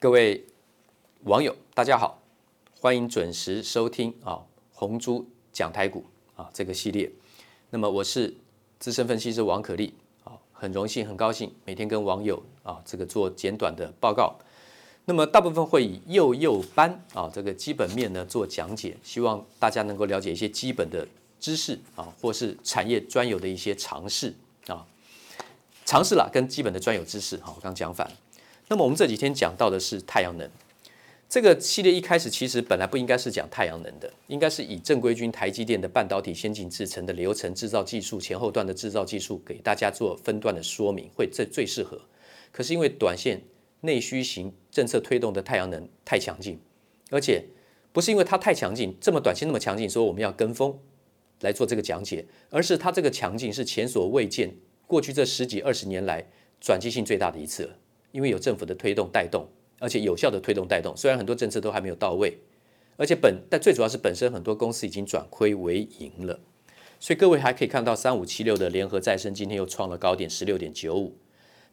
各位网友，大家好，欢迎准时收听啊红猪讲台股啊这个系列。那么我是资深分析师王可立啊，很荣幸很高兴每天跟网友啊这个做简短的报告。那么大部分会以幼幼班啊这个基本面呢做讲解，希望大家能够了解一些基本的知识啊，或是产业专有的一些常识啊，常识啦跟基本的专有知识哈，我刚讲反了。那么我们这几天讲到的是太阳能，这个系列一开始其实本来不应该是讲太阳能的，应该是以正规军台积电的半导体先进制程的流程制造技术、前后段的制造技术给大家做分段的说明，会最最适合。可是因为短线内需型政策推动的太阳能太强劲，而且不是因为它太强劲，这么短线那么强劲，说我们要跟风来做这个讲解，而是它这个强劲是前所未见，过去这十几二十年来转机性最大的一次了。因为有政府的推动带动，而且有效的推动带动，虽然很多政策都还没有到位，而且本但最主要是本身很多公司已经转亏为盈了，所以各位还可以看到三五七六的联合再生今天又创了高点十六点九五。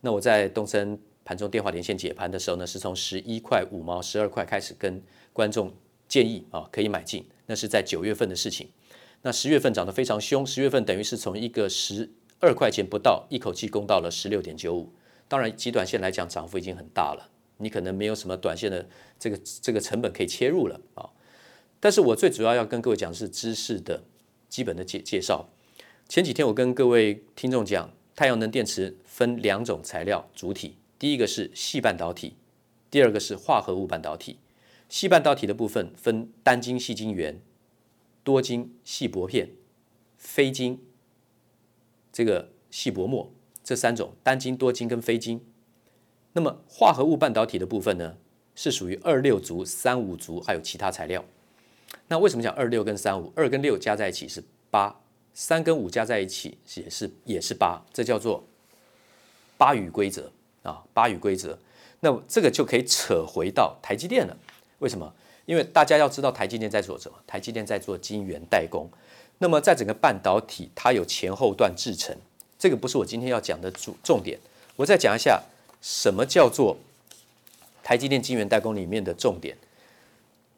那我在东森盘中电话连线解盘的时候呢，是从十一块五毛、十二块开始跟观众建议啊可以买进，那是在九月份的事情。那十月份涨得非常凶，十月份等于是从一个十二块钱不到，一口气攻到了十六点九五。当然，极短线来讲，涨幅已经很大了。你可能没有什么短线的这个这个成本可以切入了啊。但是我最主要要跟各位讲的是知识的基本的介介绍。前几天我跟各位听众讲，太阳能电池分两种材料主体，第一个是细半导体，第二个是化合物半导体。细半导体的部分分单晶细晶圆、多晶细薄片、非晶这个细薄膜。这三种单晶、多晶跟非晶，那么化合物半导体的部分呢，是属于二六族、三五族，还有其他材料。那为什么讲二六跟三五？二跟六加在一起是八，三跟五加在一起也是也是八，这叫做八与规则啊，八与规则。那这个就可以扯回到台积电了。为什么？因为大家要知道台积电在做什么？台积电在做晶圆代工。那么在整个半导体，它有前后段制程。这个不是我今天要讲的主重点，我再讲一下什么叫做台积电晶圆代工里面的重点。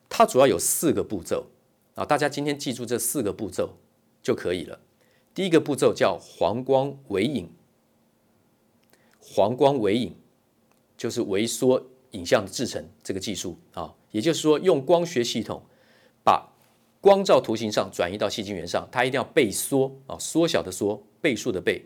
它主要有四个步骤啊，大家今天记住这四个步骤就可以了。第一个步骤叫黄光微影，黄光微影就是微缩影像的制成这个技术啊，也就是说用光学系统把光照图形上转移到细晶圆上，它一定要倍缩啊，缩小的缩，倍数的倍。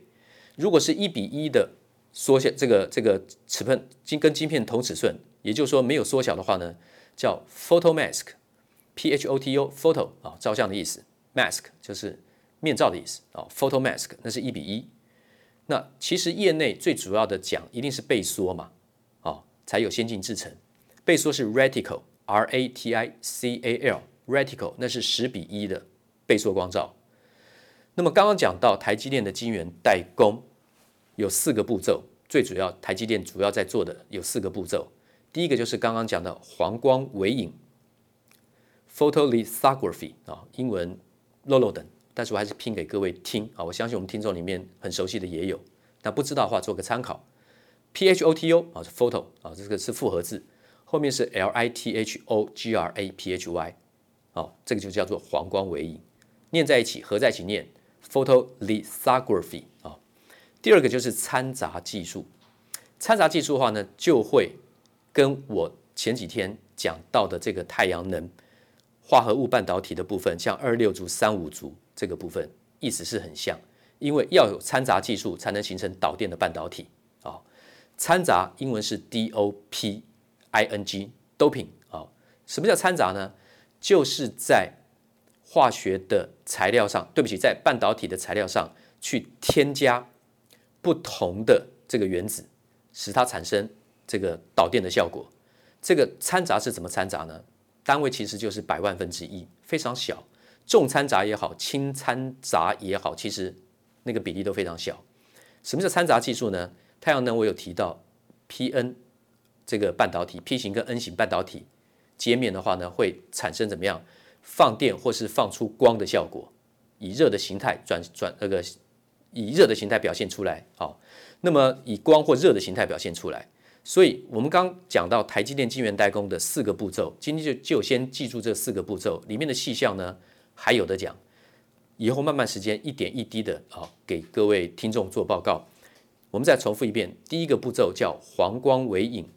如果是一比一的缩小，这个这个尺寸晶跟晶片同尺寸，也就是说没有缩小的话呢，叫 photo mask，P H O T O photo 啊，照相的意思，mask 就是面罩的意思啊，photo mask 那是一比一。那其实业内最主要的讲一定是倍缩嘛，啊，才有先进制程。倍缩是 reticle，R A T I C A L，reticle 那是十比一的倍缩光照。那么刚刚讲到台积电的晶圆代工有四个步骤，最主要台积电主要在做的有四个步骤。第一个就是刚刚讲的黄光微影 （photolithography） 啊，英文 “lolo” 等，但是我还是拼给各位听啊。我相信我们听众里面很熟悉的也有，那不知道的话做个参考。P-H-O-T-O 啊是 photo 啊，这个是复合字，后面是 L-I-T-H-O-G-R-A-P-H-Y 啊，这个就叫做黄光微影，念在一起，合在一起念。Photolithography，第二个就是掺杂技术。掺杂技术的话呢，就会跟我前几天讲到的这个太阳能化合物半导体的部分，像二六族、三五族这个部分，意思是很像。因为要有掺杂技术，才能形成导电的半导体啊。掺杂英文是 D-O-P-I-N-G，doping 啊。什么叫掺杂呢？就是在化学的材料上，对不起，在半导体的材料上去添加不同的这个原子，使它产生这个导电的效果。这个掺杂是怎么掺杂呢？单位其实就是百万分之一，非常小。重掺杂也好，轻掺杂也好，其实那个比例都非常小。什么叫掺杂技术呢？太阳能我有提到，P-N 这个半导体，P 型跟 N 型半导体接面的话呢，会产生怎么样？放电或是放出光的效果，以热的形态转转那个以热的形态表现出来。好，那么以光或热的形态表现出来，所以我们刚讲到台积电晶圆代工的四个步骤，今天就就先记住这四个步骤里面的细项呢，还有的讲。以后慢慢时间一点一滴的啊，给各位听众做报告。我们再重复一遍，第一个步骤叫黄光微影，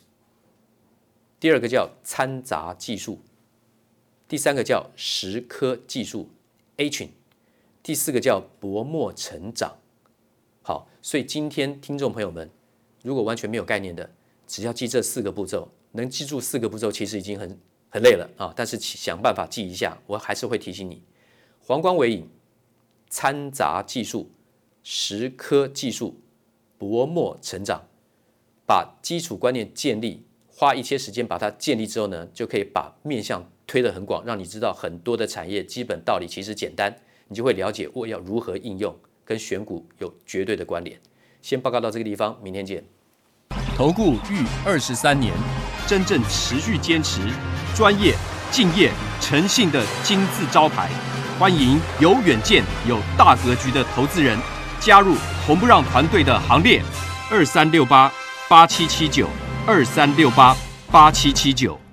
第二个叫掺杂技术，第三个叫蚀刻技术 etching，第四个叫薄膜成长。好，所以今天听众朋友们，如果完全没有概念的，只要记这四个步骤，能记住四个步骤，其实已经很很累了啊。但是想办法记一下，我还是会提醒你，黄光微影。掺杂技术、蚀刻技术、薄膜成长，把基础观念建立，花一些时间把它建立之后呢，就可以把面向推得很广，让你知道很多的产业基本道理其实简单，你就会了解我要如何应用，跟选股有绝对的关联。先报告到这个地方，明天见。投顾逾二十三年，真正持续坚持、专业、敬业、诚信的金字招牌。欢迎有远见、有大格局的投资人加入红不让团队的行列，二三六八八七七九，二三六八八七七九。